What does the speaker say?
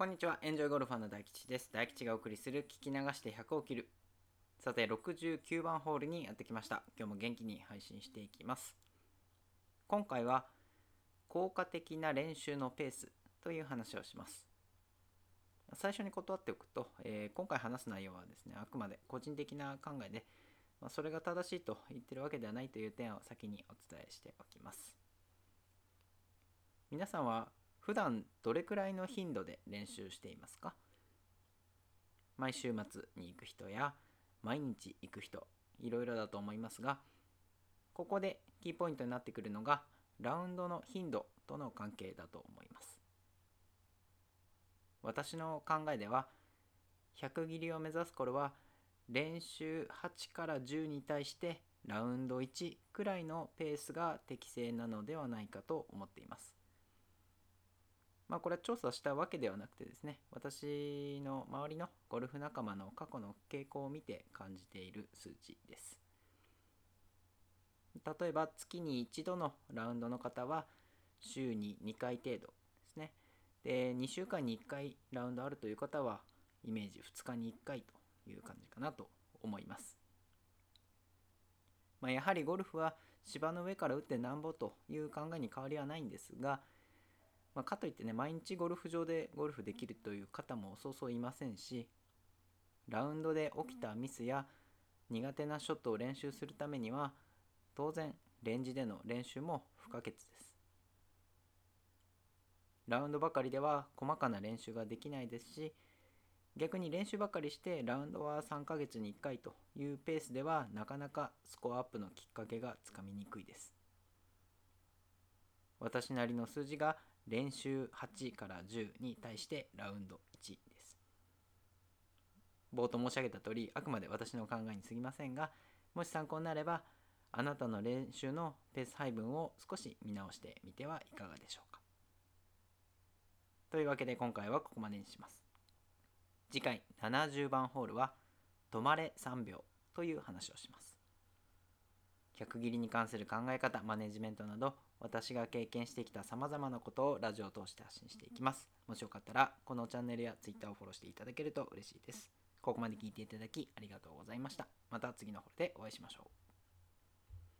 こんにちは、エンジョイゴルファーの大吉です。大吉がお送りする聞き流して100を切る。さて、69番ホールにやってきました。今日も元気に配信していきます。今回は、効果的な練習のペースという話をします。最初に断っておくと、えー今回話す内容はですね、あくまで個人的な考えで、まあ、それが正しいと言ってるわけではないという点を先にお伝えしておきます。皆さんは普段どれくらいの頻度で練習していますか？毎週末に行く人や毎日行く人いろいろだと思いますがここでキーポイントになってくるのがラウンドの頻度との関係だと思います。私の考えでは100切りを目指す頃は練習8から10に対してラウンド1くらいのペースが適正なのではないかと思っています。まあこれは調査したわけではなくてですね私の周りのゴルフ仲間の過去の傾向を見て感じている数値です。例えば月に1度のラウンドの方は週に2回程度ですね。で2週間に1回ラウンドあるという方はイメージ2日に1回という感じかなと思います、まあ、やはりゴルフは芝の上から打ってなんぼという考えに変わりはないんですがまあ、かといってね毎日ゴルフ場でゴルフできるという方もそうそういませんしラウンドで起きたミスや苦手なショットを練習するためには当然レンジでの練習も不可欠です。ラウンドばかりでは細かな練習ができないですし逆に練習ばかりしてラウンドは3ヶ月に1回というペースではなかなかスコアアップのきっかけがつかみにくいです。私なりの数字が練習8から10に対してラウンド1です。冒頭申し上げた通り、あくまで私の考えに過ぎませんが、もし参考になれば、あなたの練習のペース配分を少し見直してみてはいかがでしょうか。というわけで今回はここまでにします。次回70番ホールは、止まれ3秒という話をします。客切りに関する考え方、マネジメントなど、私が経験してきた様々なことをラジオを通して発信していきます。もしよかったら、このチャンネルや Twitter をフォローしていただけると嬉しいです。ここまで聞いていただきありがとうございました。また次のホールでお会いしましょう。